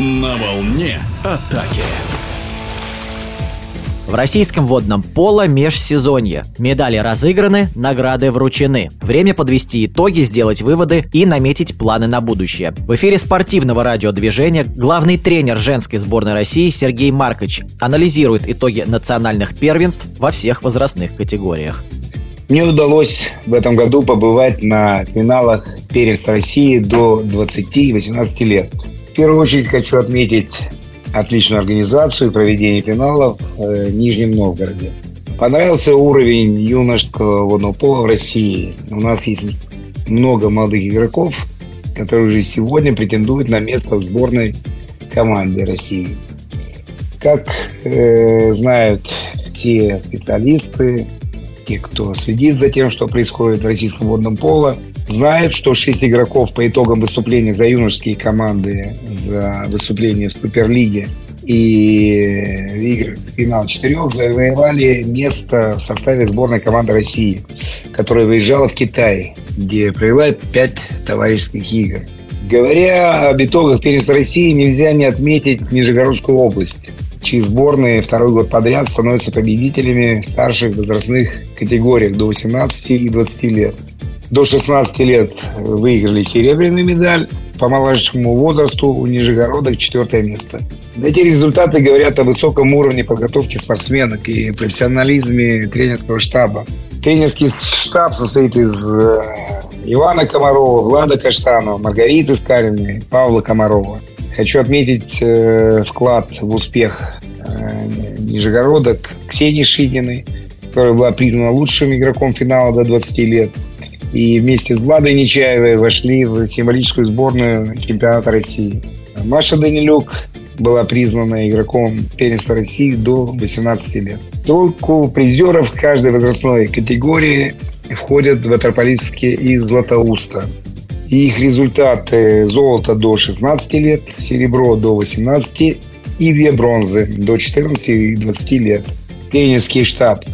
На волне атаки. В российском водном поло межсезонье. Медали разыграны, награды вручены. Время подвести итоги, сделать выводы и наметить планы на будущее. В эфире спортивного радиодвижения главный тренер женской сборной России Сергей Маркович анализирует итоги национальных первенств во всех возрастных категориях. Мне удалось в этом году побывать на финалах первенства России до 20-18 лет. Первую очередь хочу отметить отличную организацию проведения финалов в Нижнем Новгороде. Понравился уровень юношеского водного пола в России. У нас есть много молодых игроков, которые уже сегодня претендуют на место в сборной команде России. Как э, знают все специалисты, те, кто следит за тем, что происходит в российском водном поло, знают, что шесть игроков по итогам выступления за юношеские команды, за выступление в Суперлиге и игры в финал четырех завоевали место в составе сборной команды России, которая выезжала в Китай, где провела пять товарищеских игр. Говоря об итогах первенства России, нельзя не отметить Нижегородскую область, чьи сборные второй год подряд становятся победителями в старших возрастных категориях до 18 и 20 лет до 16 лет выиграли серебряную медаль, по младшему возрасту у нижегородок четвертое место. Эти результаты говорят о высоком уровне подготовки спортсменок и профессионализме тренерского штаба. Тренерский штаб состоит из э, Ивана Комарова, Влада Каштанова, Маргариты Скариной, Павла Комарова. Хочу отметить э, вклад в успех э, Нижегородок Ксении Шидиной, которая была признана лучшим игроком финала до 20 лет и вместе с Владой Нечаевой вошли в символическую сборную чемпионата России. Маша Данилюк была признана игроком первенства России до 18 лет. Тройку призеров каждой возрастной категории входят ватерполистки из Златоуста. Их результаты – золото до 16 лет, серебро до 18 и две бронзы до 14 и 20 лет. Тренерский штаб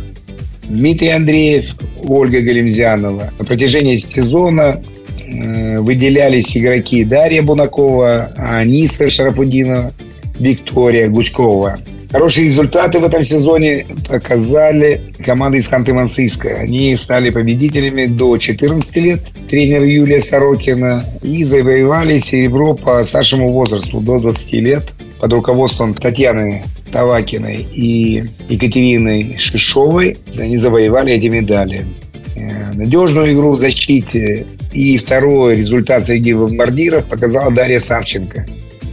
Дмитрий Андреев, Ольга Галимзянова. На протяжении сезона э, выделялись игроки Дарья Бунакова, Аниса Шарафудинова, Виктория Гуськова. Хорошие результаты в этом сезоне показали команда из Ханты-Мансийска. Они стали победителями до 14 лет, тренер Юлия Сорокина, и завоевали серебро по старшему возрасту до 20 лет под руководством Татьяны Тавакиной и Екатериной Шишовой. Они завоевали эти медали. Э, надежную игру в защите и второй результат среди бомбардиров показала Дарья Савченко.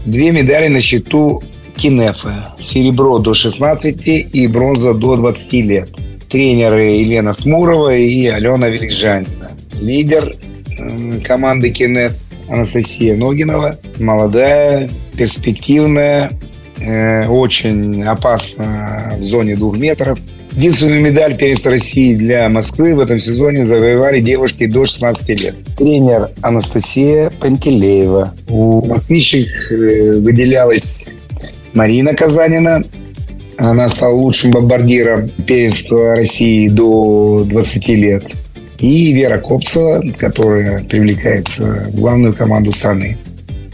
Две медали на счету Кинефа. Серебро до 16 и бронза до 20 лет. Тренеры Елена Смурова и Алена Великжанина. Лидер э, команды Кинеф Анастасия Ногинова. Молодая, перспективная, э, очень опасна в зоне двух метров. Единственную медаль первенства России для Москвы в этом сезоне завоевали девушки до 16 лет. Тренер Анастасия Пантелеева. У москвичек э, выделялась Марина Казанина. Она стала лучшим бомбардиром первенства России до 20 лет. И Вера Копцева, которая привлекается в главную команду страны.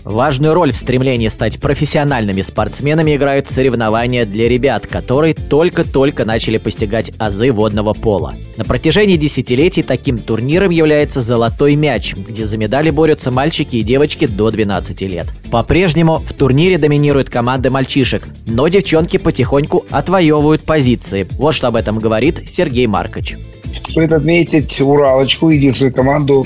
Важную роль в стремлении стать профессиональными спортсменами играют соревнования для ребят, которые только-только начали постигать азы водного пола. На протяжении десятилетий таким турниром является «Золотой мяч», где за медали борются мальчики и девочки до 12 лет. По-прежнему в турнире доминируют команды мальчишек, но девчонки потихоньку отвоевывают позиции. Вот что об этом говорит Сергей Маркович. Стоит отметить Уралочку, единственную команду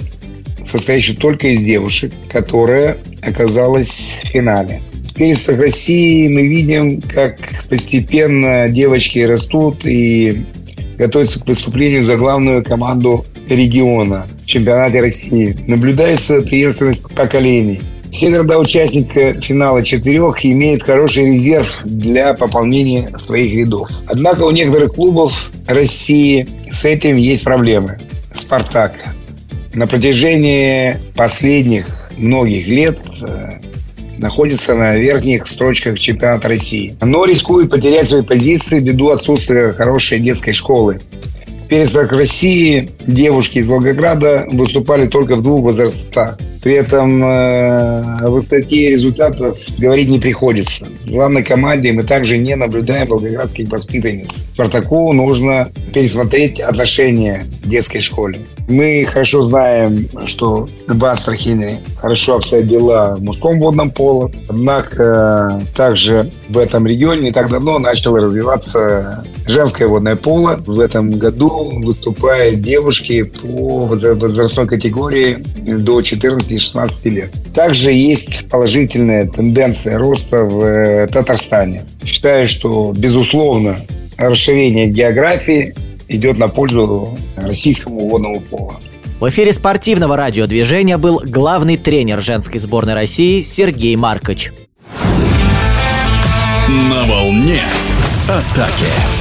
состоящую только из девушек, которая оказалась в финале. В первенствах России мы видим, как постепенно девочки растут и готовятся к выступлению за главную команду региона в чемпионате России. Наблюдается преемственность поколений. Все города-участника финала четырех имеют хороший резерв для пополнения своих рядов. Однако у некоторых клубов России с этим есть проблемы. «Спартак», на протяжении последних многих лет э, находится на верхних строчках чемпионата России. Но рискует потерять свои позиции ввиду отсутствия хорошей детской школы. Первенствах России девушки из Волгограда выступали только в двух возрастах. При этом э, о высоте результатов говорить не приходится. В главной команде мы также не наблюдаем волгоградских воспитанниц. Спартаку нужно пересмотреть отношения к детской школе. Мы хорошо знаем, что в Астрахине хорошо обстоят дела в мужском водном поло. Однако также в этом регионе не так давно начало развиваться женское водное поло. В этом году выступают девушки по возрастной категории до 14-16 лет. Также есть положительная тенденция роста в э, Татарстане. Считаю, что, безусловно, расширение географии идет на пользу российскому водному пола. В эфире спортивного радиодвижения был главный тренер женской сборной России Сергей Маркович. На волне атаки.